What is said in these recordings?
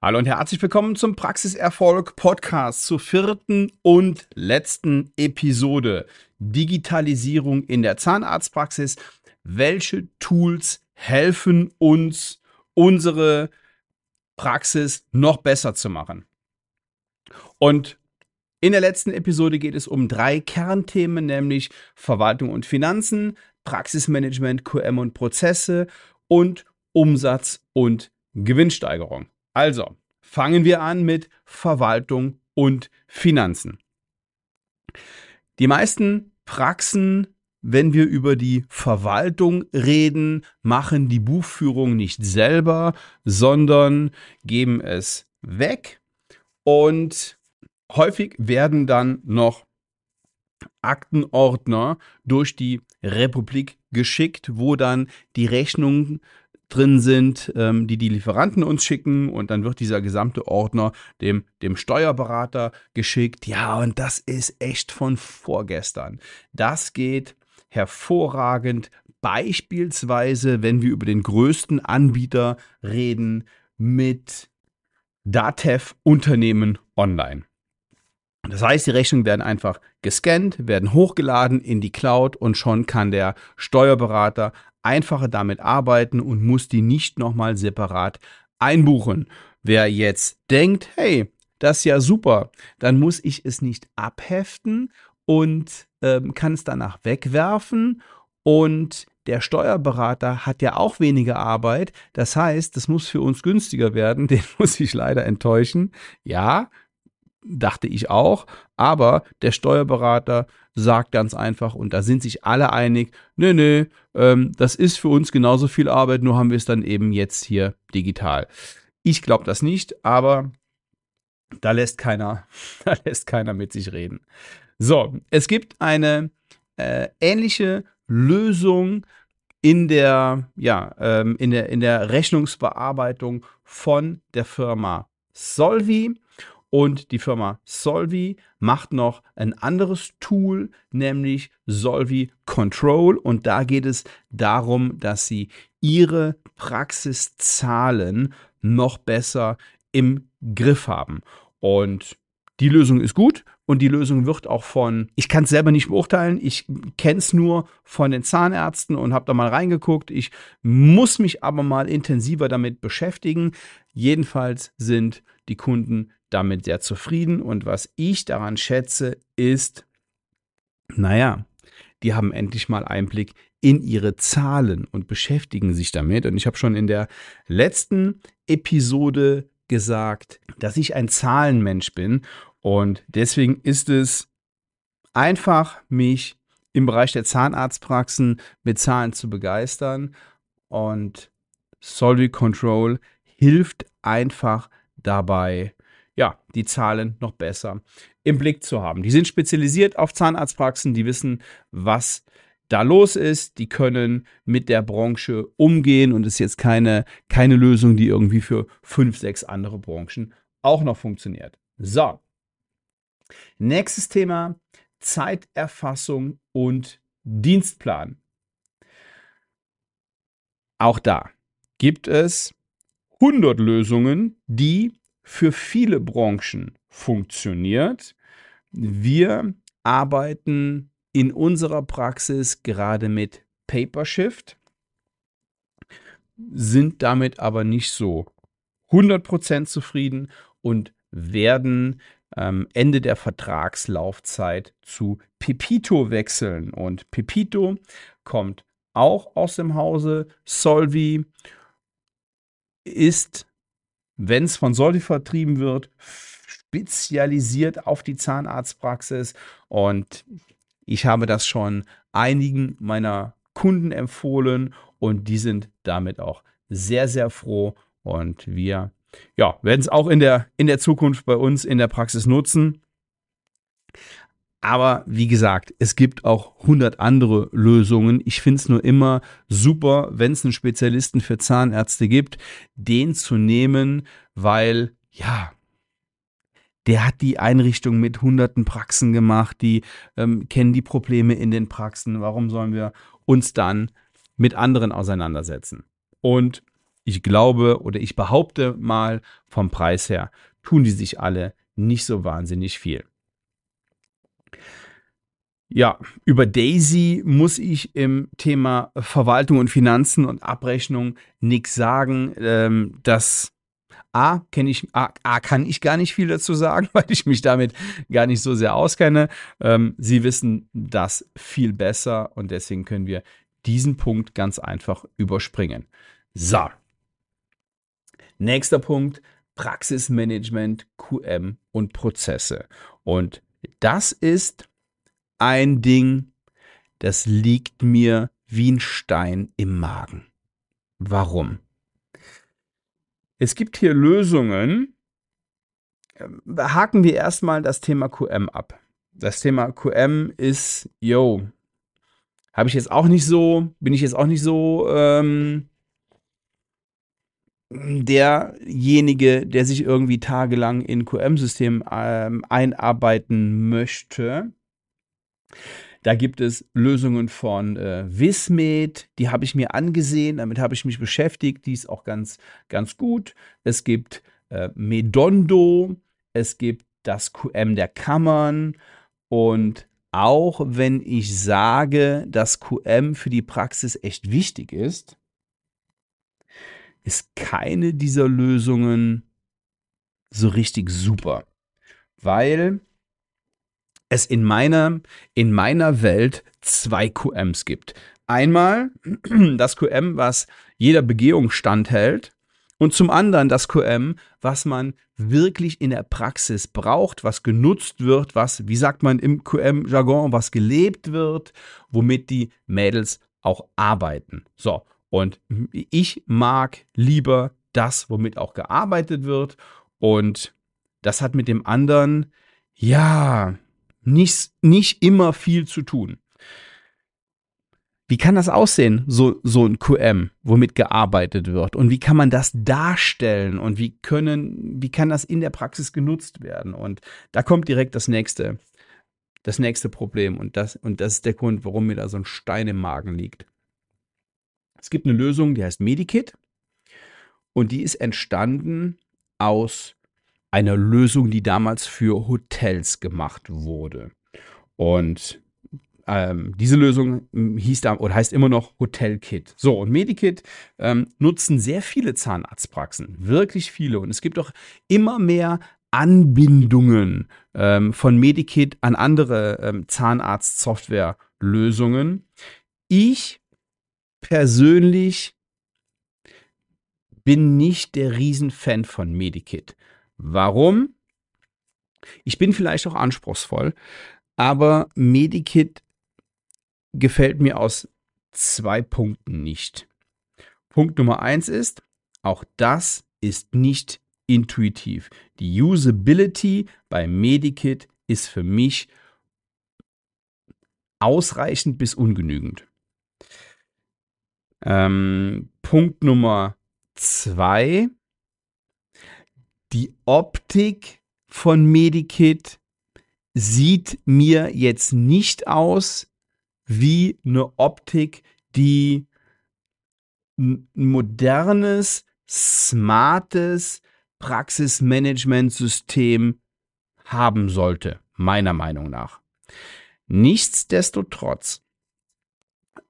Hallo und herzlich willkommen zum Praxiserfolg Podcast zur vierten und letzten Episode Digitalisierung in der Zahnarztpraxis. Welche Tools helfen uns, unsere Praxis noch besser zu machen? Und in der letzten Episode geht es um drei Kernthemen, nämlich Verwaltung und Finanzen, Praxismanagement, QM und Prozesse und Umsatz und Gewinnsteigerung. Also, fangen wir an mit Verwaltung und Finanzen. Die meisten Praxen, wenn wir über die Verwaltung reden, machen die Buchführung nicht selber, sondern geben es weg. Und häufig werden dann noch Aktenordner durch die Republik geschickt, wo dann die Rechnungen drin sind, ähm, die die Lieferanten uns schicken und dann wird dieser gesamte Ordner dem, dem Steuerberater geschickt. Ja, und das ist echt von vorgestern. Das geht hervorragend. Beispielsweise, wenn wir über den größten Anbieter reden, mit Datev Unternehmen Online. Das heißt, die Rechnungen werden einfach gescannt, werden hochgeladen in die Cloud und schon kann der Steuerberater einfacher damit arbeiten und muss die nicht nochmal separat einbuchen. Wer jetzt denkt, hey, das ist ja super, dann muss ich es nicht abheften und ähm, kann es danach wegwerfen und der Steuerberater hat ja auch weniger Arbeit. Das heißt, das muss für uns günstiger werden. Den muss ich leider enttäuschen. Ja, dachte ich auch. Aber der Steuerberater sagt ganz einfach, und da sind sich alle einig, nö, nö, ähm, das ist für uns genauso viel Arbeit, nur haben wir es dann eben jetzt hier digital. Ich glaube das nicht, aber da lässt keiner, da lässt keiner mit sich reden. So, es gibt eine äh, ähnliche Lösung in der, ja, ähm, in der, in der Rechnungsbearbeitung von der Firma Solvi. Und die Firma Solvi macht noch ein anderes Tool, nämlich Solvi Control. Und da geht es darum, dass sie ihre Praxiszahlen noch besser im Griff haben. Und die Lösung ist gut und die Lösung wird auch von, ich kann es selber nicht beurteilen, ich kenne es nur von den Zahnärzten und habe da mal reingeguckt. Ich muss mich aber mal intensiver damit beschäftigen. Jedenfalls sind die Kunden damit sehr zufrieden. Und was ich daran schätze, ist, naja, die haben endlich mal Einblick in ihre Zahlen und beschäftigen sich damit. Und ich habe schon in der letzten Episode gesagt, dass ich ein Zahlenmensch bin. Und deswegen ist es einfach, mich im Bereich der Zahnarztpraxen mit Zahlen zu begeistern. Und Solid Control hilft einfach dabei, ja, die Zahlen noch besser im Blick zu haben. Die sind spezialisiert auf Zahnarztpraxen, die wissen, was da los ist, die können mit der Branche umgehen und ist jetzt keine, keine Lösung, die irgendwie für fünf, sechs andere Branchen auch noch funktioniert. So. Nächstes Thema: Zeiterfassung und Dienstplan. Auch da gibt es 100 Lösungen, die für viele Branchen funktioniert. Wir arbeiten in unserer Praxis gerade mit Papershift, sind damit aber nicht so 100% zufrieden und werden ähm, Ende der Vertragslaufzeit zu Pepito wechseln. Und Pepito kommt auch aus dem Hause Solvi, ist, wenn es von Solvi vertrieben wird, spezialisiert auf die Zahnarztpraxis und ich habe das schon einigen meiner Kunden empfohlen und die sind damit auch sehr, sehr froh. Und wir ja, werden es auch in der, in der Zukunft bei uns in der Praxis nutzen. Aber wie gesagt, es gibt auch 100 andere Lösungen. Ich finde es nur immer super, wenn es einen Spezialisten für Zahnärzte gibt, den zu nehmen, weil ja, der hat die Einrichtung mit hunderten Praxen gemacht, die ähm, kennen die Probleme in den Praxen. Warum sollen wir uns dann mit anderen auseinandersetzen? Und ich glaube oder ich behaupte mal vom Preis her, tun die sich alle nicht so wahnsinnig viel. Ja, über Daisy muss ich im Thema Verwaltung und Finanzen und Abrechnung nichts sagen. Ähm, das A, kenne ich, A, A, kann ich gar nicht viel dazu sagen, weil ich mich damit gar nicht so sehr auskenne. Ähm, Sie wissen das viel besser und deswegen können wir diesen Punkt ganz einfach überspringen. So. Nächster Punkt, Praxismanagement, QM und Prozesse. Und das ist ein Ding, das liegt mir wie ein Stein im Magen. Warum? Es gibt hier Lösungen. Haken wir erstmal das Thema QM ab. Das Thema QM ist, yo, habe ich jetzt auch nicht so, bin ich jetzt auch nicht so ähm, derjenige, der sich irgendwie tagelang in QM-System ähm, einarbeiten möchte. Da gibt es Lösungen von äh, Vismed, die habe ich mir angesehen, damit habe ich mich beschäftigt, die ist auch ganz, ganz gut. Es gibt äh, Medondo, es gibt das QM der Kammern und auch wenn ich sage, dass QM für die Praxis echt wichtig ist, ist keine dieser Lösungen so richtig super, weil es in meiner, in meiner Welt zwei QMs gibt. Einmal das QM, was jeder Begehung standhält, und zum anderen das QM, was man wirklich in der Praxis braucht, was genutzt wird, was, wie sagt man im QM-Jargon, was gelebt wird, womit die Mädels auch arbeiten. So, und ich mag lieber das, womit auch gearbeitet wird. Und das hat mit dem anderen, ja, nicht, nicht immer viel zu tun. Wie kann das aussehen, so, so ein QM, womit gearbeitet wird? Und wie kann man das darstellen? Und wie können, wie kann das in der Praxis genutzt werden? Und da kommt direkt das nächste, das nächste Problem. Und das, und das ist der Grund, warum mir da so ein Stein im Magen liegt. Es gibt eine Lösung, die heißt Medikit. Und die ist entstanden aus einer Lösung, die damals für Hotels gemacht wurde. Und ähm, diese Lösung hm, hieß da oder heißt immer noch Hotelkit. So, und Medikit ähm, nutzen sehr viele Zahnarztpraxen, wirklich viele. Und es gibt auch immer mehr Anbindungen ähm, von Medikit an andere ähm, Zahnarzt-Software-Lösungen. Ich persönlich bin nicht der Riesenfan von Medikit. Warum? Ich bin vielleicht auch anspruchsvoll, aber Medikit gefällt mir aus zwei Punkten nicht. Punkt Nummer eins ist, auch das ist nicht intuitiv. Die Usability bei Medikit ist für mich ausreichend bis ungenügend. Ähm, Punkt Nummer zwei die Optik von Medikit sieht mir jetzt nicht aus wie eine Optik, die ein modernes, smartes Praxismanagementsystem haben sollte, meiner Meinung nach. Nichtsdestotrotz,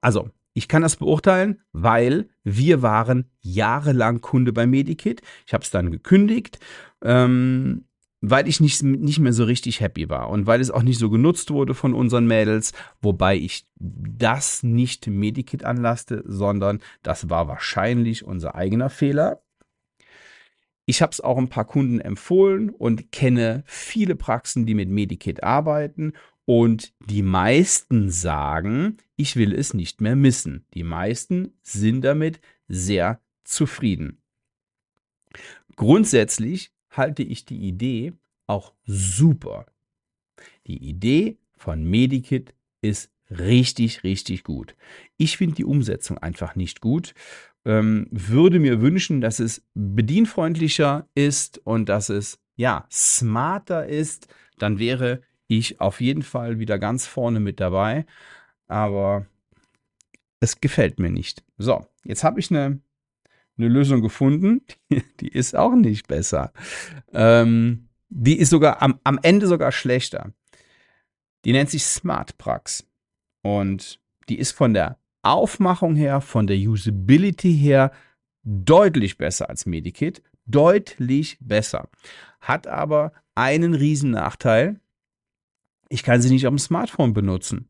also ich kann das beurteilen, weil wir waren jahrelang Kunde bei Medikit. Ich habe es dann gekündigt, ähm, weil ich nicht, nicht mehr so richtig happy war und weil es auch nicht so genutzt wurde von unseren Mädels, wobei ich das nicht Medikit anlasste, sondern das war wahrscheinlich unser eigener Fehler. Ich habe es auch ein paar Kunden empfohlen und kenne viele Praxen, die mit Medikit arbeiten und die meisten sagen, ich will es nicht mehr missen. Die meisten sind damit sehr zufrieden. Grundsätzlich halte ich die Idee auch super. Die Idee von Medikit ist richtig, richtig gut. Ich finde die Umsetzung einfach nicht gut. Ähm, würde mir wünschen, dass es bedienfreundlicher ist und dass es ja smarter ist. Dann wäre ich auf jeden Fall wieder ganz vorne mit dabei. Aber es gefällt mir nicht. So, jetzt habe ich eine eine Lösung gefunden, die, ist auch nicht besser. Ähm, die ist sogar am, am Ende sogar schlechter. Die nennt sich SmartPrax. Und die ist von der Aufmachung her, von der Usability her deutlich besser als Medikit. Deutlich besser. Hat aber einen riesen Nachteil. Ich kann sie nicht auf dem Smartphone benutzen.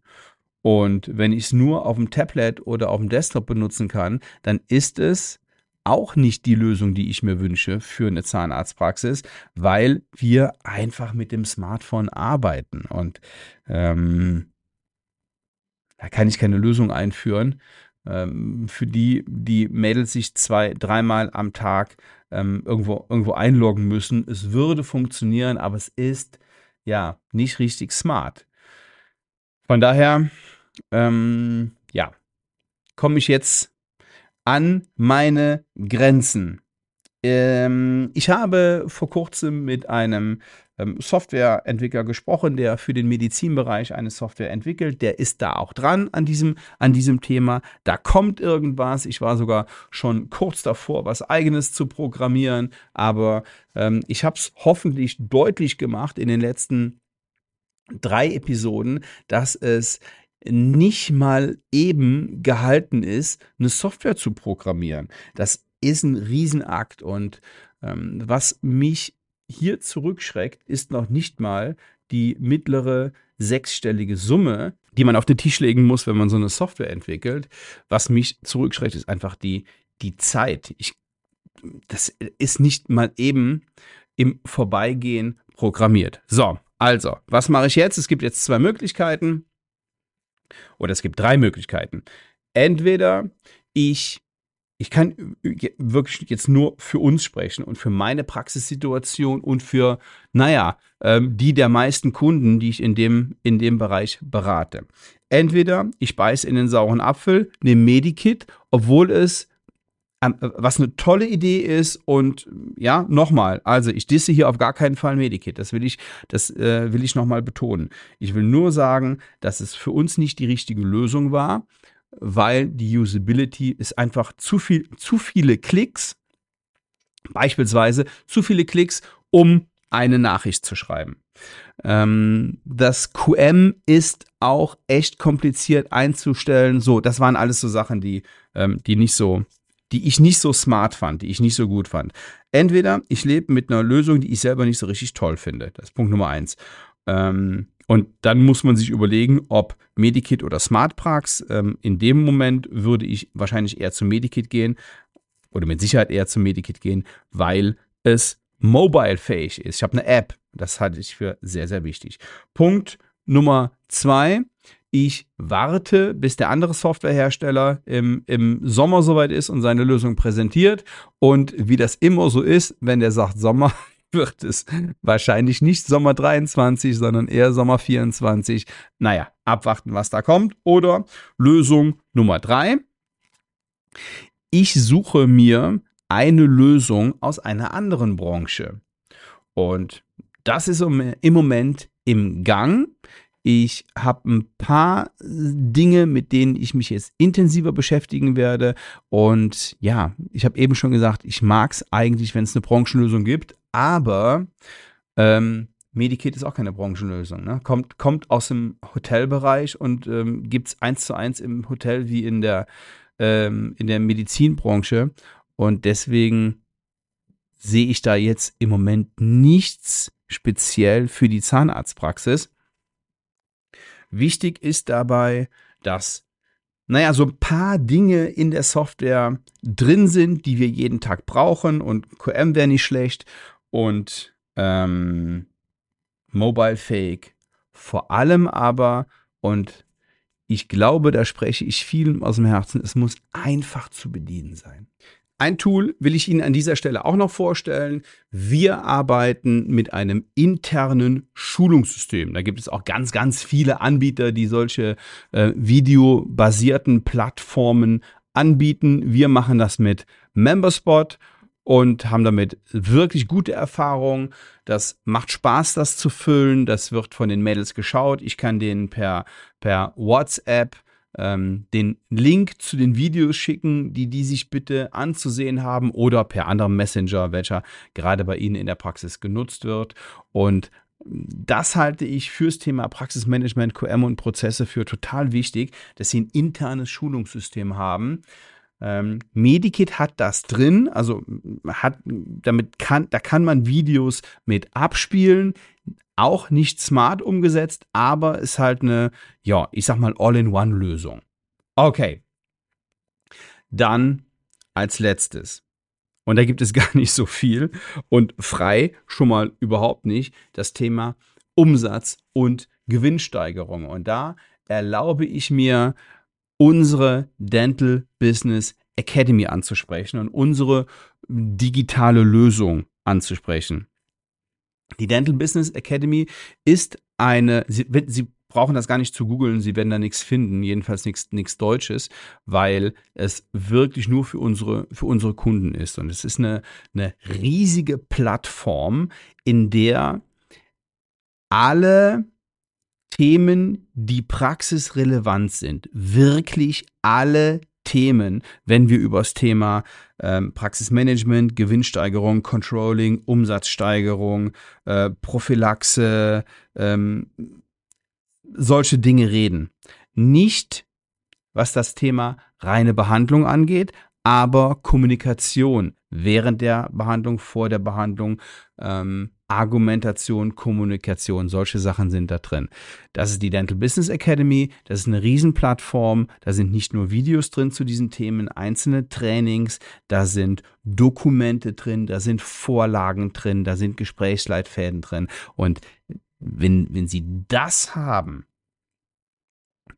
Und wenn ich es nur auf dem Tablet oder auf dem Desktop benutzen kann, dann ist es auch nicht die Lösung, die ich mir wünsche für eine Zahnarztpraxis, weil wir einfach mit dem Smartphone arbeiten. Und ähm, da kann ich keine Lösung einführen, ähm, für die die Mädels sich zwei, dreimal am Tag ähm, irgendwo, irgendwo einloggen müssen. Es würde funktionieren, aber es ist ja nicht richtig smart. Von daher, ähm, ja, komme ich jetzt an meine Grenzen. Ähm, ich habe vor kurzem mit einem ähm, Softwareentwickler gesprochen, der für den Medizinbereich eine Software entwickelt. Der ist da auch dran an diesem, an diesem Thema. Da kommt irgendwas. Ich war sogar schon kurz davor, was eigenes zu programmieren. Aber ähm, ich habe es hoffentlich deutlich gemacht in den letzten drei Episoden, dass es nicht mal eben gehalten ist, eine Software zu programmieren. Das ist ein Riesenakt und ähm, was mich hier zurückschreckt, ist noch nicht mal die mittlere sechsstellige Summe, die man auf den Tisch legen muss, wenn man so eine Software entwickelt. Was mich zurückschreckt, ist einfach die, die Zeit. Ich, das ist nicht mal eben im Vorbeigehen programmiert. So, also, was mache ich jetzt? Es gibt jetzt zwei Möglichkeiten. Oder es gibt drei Möglichkeiten. Entweder ich ich kann wirklich jetzt nur für uns sprechen und für meine Praxissituation und für, naja, ähm, die der meisten Kunden, die ich in dem, in dem Bereich berate. Entweder ich beiße in den sauren Apfel, nehme Medikit, obwohl es ähm, was eine tolle Idee ist und ja, nochmal, also ich disse hier auf gar keinen Fall Medikit, das will ich, das äh, will ich nochmal betonen. Ich will nur sagen, dass es für uns nicht die richtige Lösung war weil die Usability ist einfach zu viel, zu viele Klicks, beispielsweise zu viele Klicks, um eine Nachricht zu schreiben. Ähm, das QM ist auch echt kompliziert einzustellen. So, das waren alles so Sachen, die, ähm, die nicht so, die ich nicht so smart fand, die ich nicht so gut fand. Entweder ich lebe mit einer Lösung, die ich selber nicht so richtig toll finde. Das ist Punkt Nummer eins. Ähm, und dann muss man sich überlegen, ob Medikit oder SmartPrax. Ähm, in dem Moment würde ich wahrscheinlich eher zu Medikit gehen oder mit Sicherheit eher zu Medikit gehen, weil es mobile-fähig ist. Ich habe eine App, das halte ich für sehr, sehr wichtig. Punkt Nummer zwei. Ich warte, bis der andere Softwarehersteller im, im Sommer soweit ist und seine Lösung präsentiert. Und wie das immer so ist, wenn der sagt Sommer, wird es wahrscheinlich nicht Sommer 23, sondern eher Sommer 24. Naja, abwarten, was da kommt. Oder Lösung Nummer drei. Ich suche mir eine Lösung aus einer anderen Branche. Und das ist im Moment im Gang. Ich habe ein paar Dinge, mit denen ich mich jetzt intensiver beschäftigen werde. Und ja, ich habe eben schon gesagt, ich mag es eigentlich, wenn es eine Branchenlösung gibt. Aber ähm, Medikit ist auch keine Branchenlösung. Ne? Kommt, kommt aus dem Hotelbereich und ähm, gibt es eins zu eins im Hotel wie in der, ähm, in der Medizinbranche. Und deswegen sehe ich da jetzt im Moment nichts speziell für die Zahnarztpraxis. Wichtig ist dabei, dass, naja, so ein paar Dinge in der Software drin sind, die wir jeden Tag brauchen und QM wäre nicht schlecht und ähm, Mobile Fake vor allem aber und ich glaube, da spreche ich vielen aus dem Herzen, es muss einfach zu bedienen sein. Ein Tool will ich Ihnen an dieser Stelle auch noch vorstellen. Wir arbeiten mit einem internen Schulungssystem. Da gibt es auch ganz, ganz viele Anbieter, die solche äh, videobasierten Plattformen anbieten. Wir machen das mit Memberspot und haben damit wirklich gute Erfahrungen. Das macht Spaß, das zu füllen. Das wird von den Mädels geschaut. Ich kann denen per, per WhatsApp ähm, den Link zu den Videos schicken, die die sich bitte anzusehen haben oder per anderem Messenger, welcher gerade bei Ihnen in der Praxis genutzt wird. Und das halte ich fürs Thema Praxismanagement, QM und Prozesse für total wichtig, dass Sie ein internes Schulungssystem haben. Ähm, Medikit hat das drin, also hat, damit kann, da kann man Videos mit abspielen, auch nicht smart umgesetzt, aber ist halt eine, ja, ich sag mal All-in-One-Lösung. Okay. Dann als letztes und da gibt es gar nicht so viel und frei schon mal überhaupt nicht das Thema Umsatz und Gewinnsteigerung. Und da erlaube ich mir, unsere Dental Business Academy anzusprechen und unsere digitale Lösung anzusprechen. Die Dental Business Academy ist eine, sie, sie brauchen das gar nicht zu googeln, sie werden da nichts finden, jedenfalls nichts Deutsches, weil es wirklich nur für unsere, für unsere Kunden ist. Und es ist eine, eine riesige Plattform, in der alle Themen, die praxisrelevant sind, wirklich alle Themen, wenn wir über das Thema ähm, Praxismanagement, Gewinnsteigerung, Controlling, Umsatzsteigerung, äh, Prophylaxe, ähm, solche Dinge reden. Nicht, was das Thema reine Behandlung angeht, aber Kommunikation während der Behandlung, vor der Behandlung, ähm, Argumentation, Kommunikation, solche Sachen sind da drin. Das ist die Dental Business Academy, das ist eine Riesenplattform, da sind nicht nur Videos drin zu diesen Themen, einzelne Trainings, da sind Dokumente drin, da sind Vorlagen drin, da sind Gesprächsleitfäden drin und wenn, wenn sie das haben,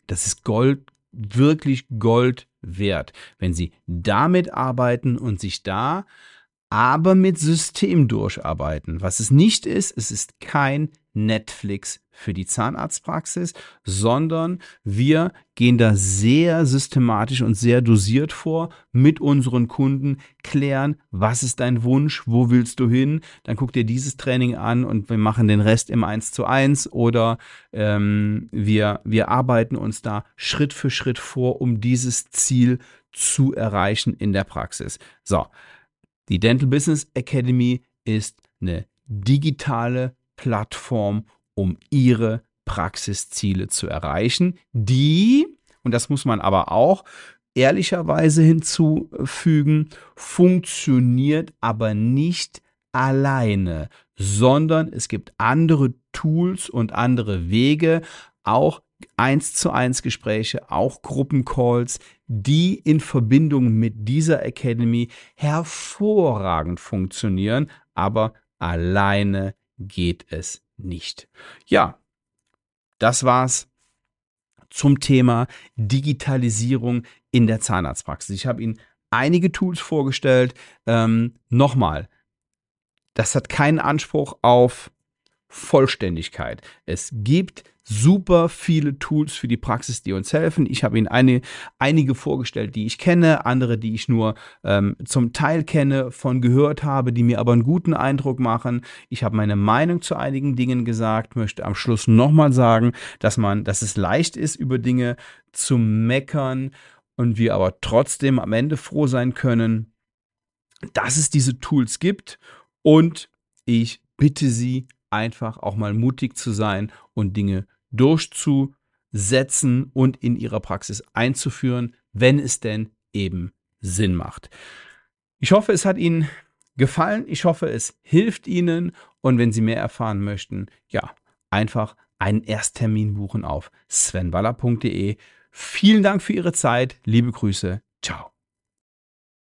das ist Gold, wirklich Gold wert. Wenn sie damit arbeiten und sich da aber mit System durcharbeiten. Was es nicht ist, es ist kein Netflix für die Zahnarztpraxis, sondern wir gehen da sehr systematisch und sehr dosiert vor mit unseren Kunden, klären, was ist dein Wunsch, wo willst du hin, dann guck dir dieses Training an und wir machen den Rest im 1 zu 1 oder ähm, wir, wir arbeiten uns da Schritt für Schritt vor, um dieses Ziel zu erreichen in der Praxis. So, die Dental Business Academy ist eine digitale Plattform, um Ihre Praxisziele zu erreichen, die, und das muss man aber auch ehrlicherweise hinzufügen, funktioniert aber nicht alleine, sondern es gibt andere Tools und andere Wege, auch eins zu eins Gespräche, auch Gruppencalls, die in Verbindung mit dieser Academy hervorragend funktionieren, aber alleine geht es nicht. Ja, das war's zum Thema Digitalisierung in der Zahnarztpraxis. Ich habe Ihnen einige Tools vorgestellt. Ähm, Nochmal, das hat keinen Anspruch auf Vollständigkeit. Es gibt super viele Tools für die Praxis, die uns helfen. Ich habe Ihnen eine, einige vorgestellt, die ich kenne, andere, die ich nur ähm, zum Teil kenne, von gehört habe, die mir aber einen guten Eindruck machen. Ich habe meine Meinung zu einigen Dingen gesagt, möchte am Schluss nochmal sagen, dass man, dass es leicht ist, über Dinge zu meckern und wir aber trotzdem am Ende froh sein können, dass es diese Tools gibt und ich bitte Sie, einfach auch mal mutig zu sein und Dinge durchzusetzen und in ihrer Praxis einzuführen, wenn es denn eben Sinn macht. Ich hoffe, es hat Ihnen gefallen. Ich hoffe, es hilft Ihnen. Und wenn Sie mehr erfahren möchten, ja, einfach einen Ersttermin buchen auf svenballer.de. Vielen Dank für Ihre Zeit. Liebe Grüße. Ciao.